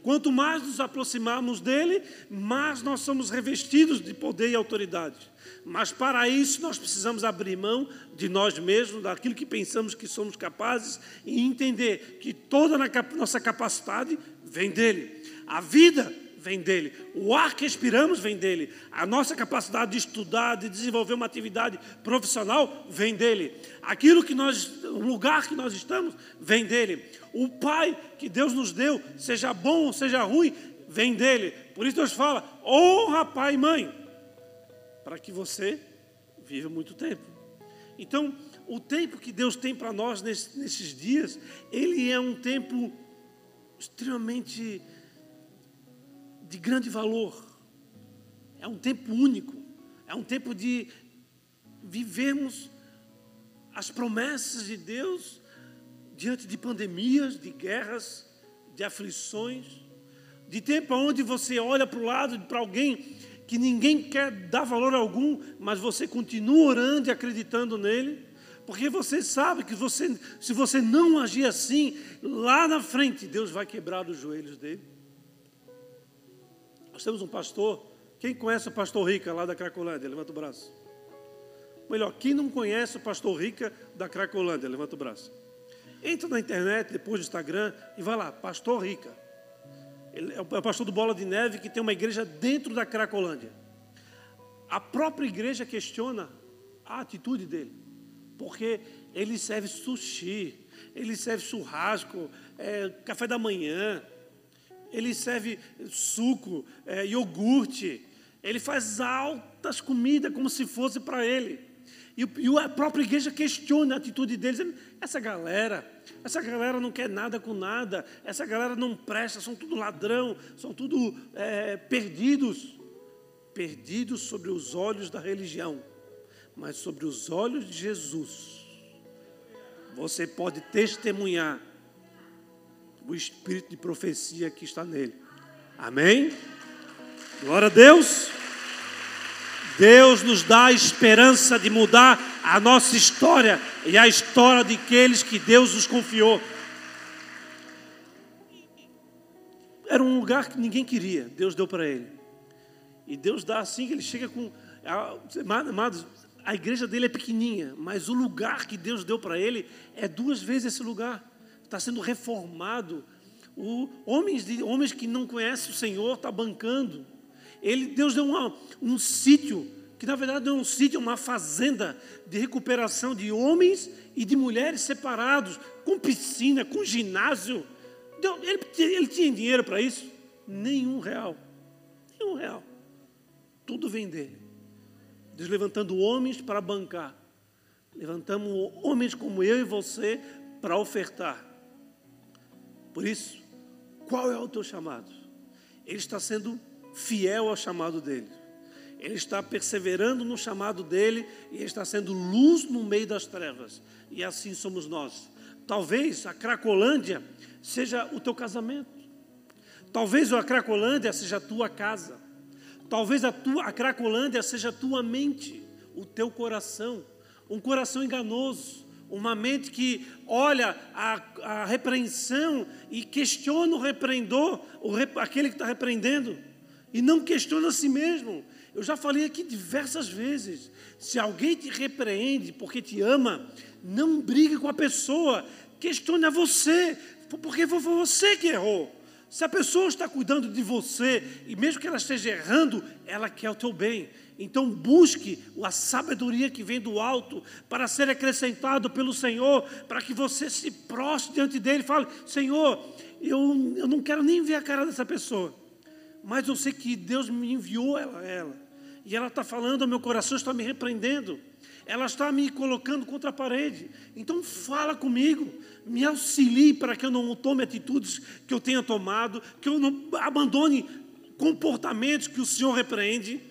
Quanto mais nos aproximarmos dele, mais nós somos revestidos de poder e autoridade. Mas para isso nós precisamos abrir mão de nós mesmos, daquilo que pensamos que somos capazes e entender que toda a nossa capacidade vem dele. A vida vem dele. O ar que expiramos vem dele. A nossa capacidade de estudar, de desenvolver uma atividade profissional vem dele. Aquilo que nós, o lugar que nós estamos, vem dele. O Pai que Deus nos deu, seja bom ou seja ruim, vem dele. Por isso Deus fala: honra pai e mãe, para que você viva muito tempo. Então, o tempo que Deus tem para nós nesses dias, ele é um tempo extremamente de grande valor. É um tempo único. É um tempo de vivermos as promessas de Deus diante de pandemias, de guerras, de aflições, de tempo onde você olha para o lado para alguém que ninguém quer dar valor algum, mas você continua orando e acreditando nele, porque você sabe que você, se você não agir assim, lá na frente Deus vai quebrar os joelhos dele. Nós temos um pastor, quem conhece o pastor Rica lá da Cracolândia? Levanta o braço. Melhor, quem não conhece o pastor Rica da Cracolândia? Levanta o braço. Entra na internet, depois do Instagram, e vai lá, pastor Rica. Ele é o pastor do Bola de Neve que tem uma igreja dentro da Cracolândia. A própria igreja questiona a atitude dele, porque ele serve sushi, ele serve churrasco, é, café da manhã, ele serve suco, é, iogurte, ele faz altas comidas como se fosse para ele. E, e, a própria igreja questiona a atitude deles. Essa galera, essa galera não quer nada com nada, essa galera não presta, são tudo ladrão, são tudo é, perdidos. Perdidos sobre os olhos da religião, mas sobre os olhos de Jesus. Você pode testemunhar o espírito de profecia que está nele. Amém? Glória a Deus. Deus nos dá a esperança de mudar a nossa história e a história de aqueles que Deus nos confiou. Era um lugar que ninguém queria, Deus deu para ele. E Deus dá assim que ele chega com. Amados, a igreja dele é pequenininha, mas o lugar que Deus deu para ele é duas vezes esse lugar está sendo reformado. O, homens, de, homens que não conhecem o Senhor está bancando. Ele, Deus deu uma, um sítio, que na verdade é um sítio, é uma fazenda de recuperação de homens e de mulheres separados, com piscina, com ginásio. Ele, ele tinha dinheiro para isso? Nenhum real. Nenhum real. Tudo vem dele. Deus levantando homens para bancar. Levantamos homens como eu e você para ofertar. Por isso, qual é o teu chamado? Ele está sendo fiel ao chamado dele. Ele está perseverando no chamado dele e está sendo luz no meio das trevas. E assim somos nós. Talvez a Cracolândia seja o teu casamento. Talvez a Cracolândia seja a tua casa. Talvez a, tua, a Cracolândia seja a tua mente, o teu coração. Um coração enganoso uma mente que olha a, a repreensão e questiona o repreendor, o aquele que está repreendendo, e não questiona a si mesmo. Eu já falei aqui diversas vezes: se alguém te repreende porque te ama, não brigue com a pessoa, questione a você, porque foi você que errou. Se a pessoa está cuidando de você, e mesmo que ela esteja errando, ela quer o teu bem. Então busque a sabedoria que vem do alto para ser acrescentado pelo Senhor, para que você se prostre diante dele e fale: Senhor, eu, eu não quero nem ver a cara dessa pessoa, mas eu sei que Deus me enviou ela, ela. E ela está falando meu coração, está me repreendendo, ela está me colocando contra a parede. Então fala comigo, me auxilie para que eu não tome atitudes que eu tenha tomado, que eu não abandone comportamentos que o Senhor repreende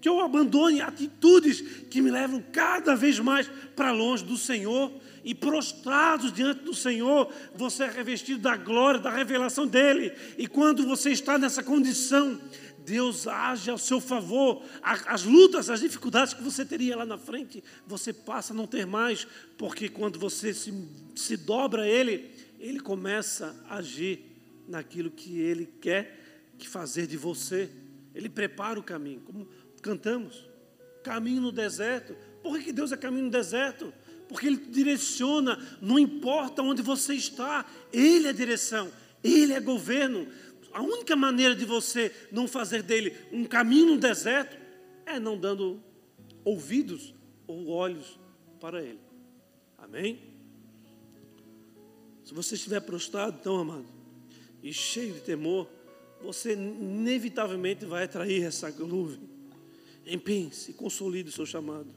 que eu abandone atitudes que me levam cada vez mais para longe do Senhor e prostrados diante do Senhor, você é revestido da glória, da revelação dele. E quando você está nessa condição, Deus age ao seu favor. As lutas, as dificuldades que você teria lá na frente, você passa a não ter mais, porque quando você se, se dobra a Ele, Ele começa a agir naquilo que Ele quer que fazer de você. Ele prepara o caminho, como cantamos. Caminho no deserto. Por que Deus é caminho no deserto? Porque Ele direciona, não importa onde você está, Ele é direção, Ele é governo. A única maneira de você não fazer dele um caminho no deserto é não dando ouvidos ou olhos para Ele. Amém? Se você estiver prostrado, então, amado, e cheio de temor, você inevitavelmente vai atrair essa nuvem. Empenhe-se, consolide o seu chamado.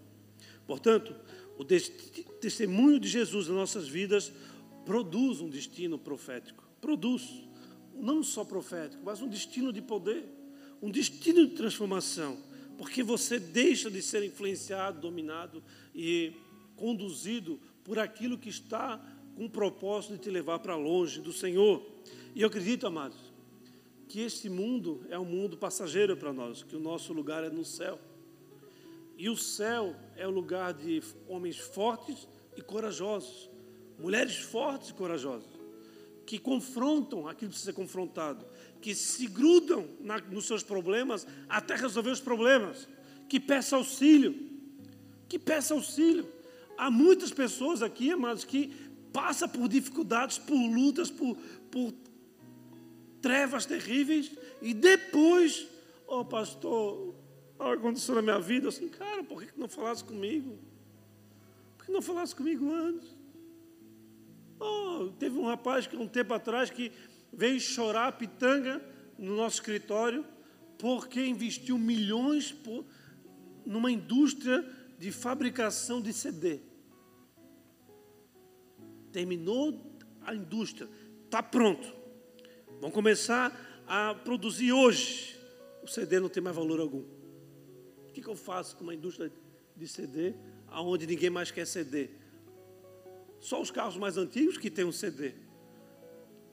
Portanto, o testemunho de Jesus nas nossas vidas produz um destino profético. Produz, não só profético, mas um destino de poder, um destino de transformação porque você deixa de ser influenciado, dominado e conduzido por aquilo que está com o propósito de te levar para longe do Senhor. E eu acredito, amados, que este mundo é um mundo passageiro para nós, que o nosso lugar é no céu. E o céu é o lugar de homens fortes e corajosos, mulheres fortes e corajosas, que confrontam aquilo que precisa ser confrontado, que se grudam na, nos seus problemas até resolver os problemas, que peça auxílio, que peça auxílio. Há muitas pessoas aqui, amados, que passam por dificuldades, por lutas, por, por trevas terríveis, e depois, ó oh, pastor, algo aconteceu na minha vida, assim, cara, por que não falasse comigo? Por que não falasse comigo antes? Oh, teve um rapaz que um tempo atrás que veio chorar pitanga no nosso escritório porque investiu milhões por, numa indústria de fabricação de CD. Terminou a indústria, está pronto. Vamos começar a produzir hoje. O CD não tem mais valor algum. O que, eu faço com uma indústria de CD aonde ninguém mais quer CD? Só os carros mais antigos que têm um CD.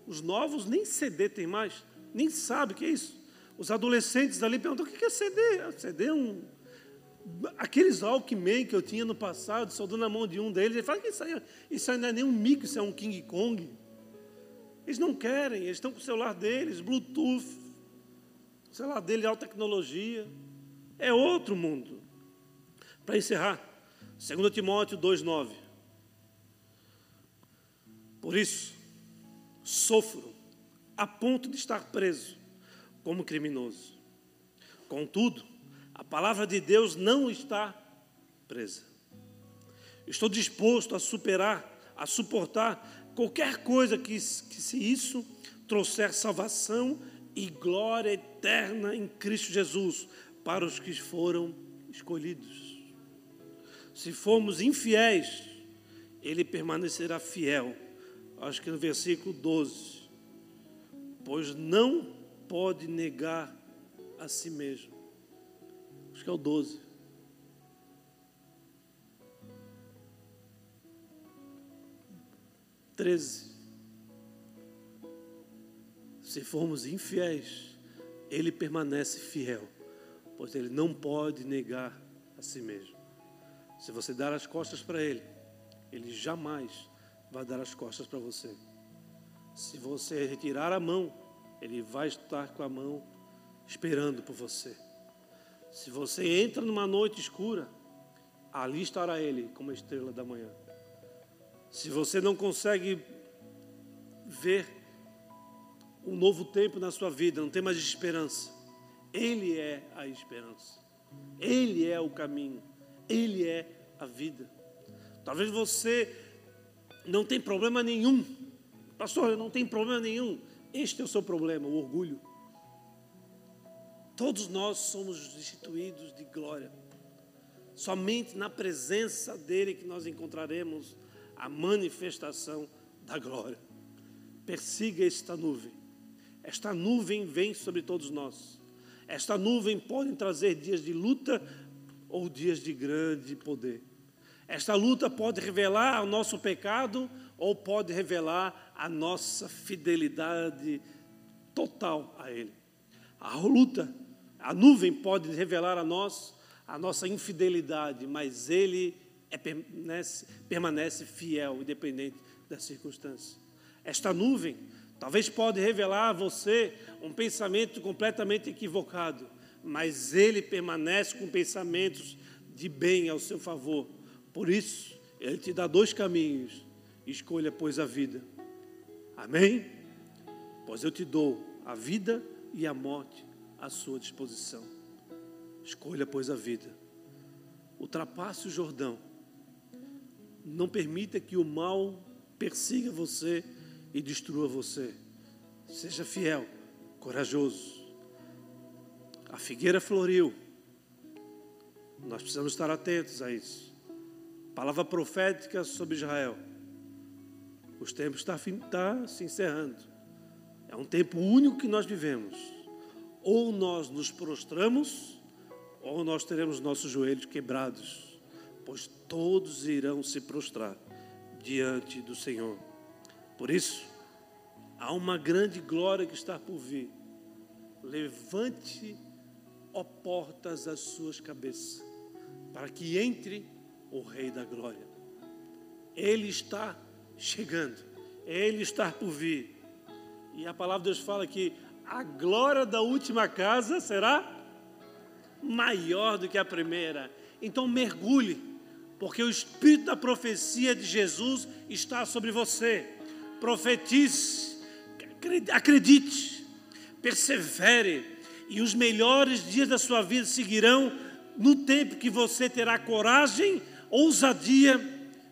Os novos nem CD tem mais, nem sabe o que é isso. Os adolescentes ali perguntam: o que é CD? Ah, CD é um. Aqueles Walkman que eu tinha no passado, só na mão de um deles, ele fala que isso aí, isso aí não é nem um mico, isso é um King Kong. Eles não querem, eles estão com o celular deles, Bluetooth, o celular dele alta tecnologia. É outro mundo. Para encerrar, 2 Timóteo 2,9. Por isso, sofro a ponto de estar preso como criminoso. Contudo, a palavra de Deus não está presa. Estou disposto a superar, a suportar qualquer coisa que, que se isso trouxer salvação e glória eterna em Cristo Jesus para os que foram escolhidos. Se formos infiéis, Ele permanecerá fiel acho que no versículo 12. Pois não pode negar a si mesmo. Acho que é o 12. Treze. Se formos infiéis, ele permanece fiel, pois ele não pode negar a si mesmo. Se você dar as costas para ele, ele jamais vai dar as costas para você. Se você retirar a mão, ele vai estar com a mão esperando por você. Se você entra numa noite escura, ali estará ele como a estrela da manhã. Se você não consegue ver um novo tempo na sua vida, não tem mais esperança, ele é a esperança. Ele é o caminho. Ele é a vida. Talvez você não tem problema nenhum. Pastor, não tem problema nenhum. Este é o seu problema, o orgulho. Todos nós somos destituídos de glória. Somente na presença dele que nós encontraremos a manifestação da glória. Persiga esta nuvem. Esta nuvem vem sobre todos nós. Esta nuvem pode trazer dias de luta ou dias de grande poder. Esta luta pode revelar o nosso pecado ou pode revelar a nossa fidelidade total a Ele. A luta, a nuvem pode revelar a nós a nossa infidelidade, mas Ele é, permanece, permanece fiel, independente das circunstâncias. Esta nuvem Talvez pode revelar a você um pensamento completamente equivocado, mas ele permanece com pensamentos de bem ao seu favor. Por isso, ele te dá dois caminhos. Escolha, pois, a vida. Amém? Pois eu te dou a vida e a morte à sua disposição. Escolha, pois, a vida. Ultrapasse o Jordão. Não permita que o mal persiga você e destrua você. Seja fiel, corajoso. A figueira floriu. Nós precisamos estar atentos a isso. Palavra profética sobre Israel. Os tempos estão tá se encerrando. É um tempo único que nós vivemos. Ou nós nos prostramos, ou nós teremos nossos joelhos quebrados, pois todos irão se prostrar diante do Senhor. Por isso, há uma grande glória que está por vir. Levante, ó portas, as suas cabeças, para que entre o Rei da Glória. Ele está chegando, ele está por vir. E a palavra de Deus fala que a glória da última casa será maior do que a primeira. Então mergulhe, porque o espírito da profecia de Jesus está sobre você. Profetize, acredite, persevere, e os melhores dias da sua vida seguirão no tempo que você terá coragem, ousadia,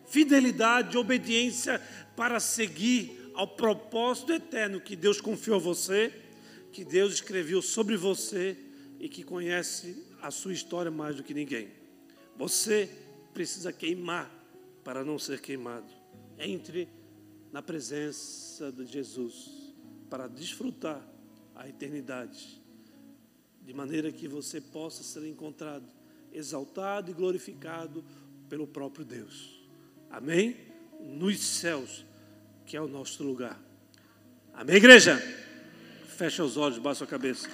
fidelidade, obediência para seguir ao propósito eterno que Deus confiou a você, que Deus escreveu sobre você e que conhece a sua história mais do que ninguém. Você precisa queimar para não ser queimado. Entre na presença de Jesus para desfrutar a eternidade, de maneira que você possa ser encontrado, exaltado e glorificado pelo próprio Deus. Amém? Nos céus, que é o nosso lugar. Amém, igreja? Fecha os olhos, baixa a cabeça.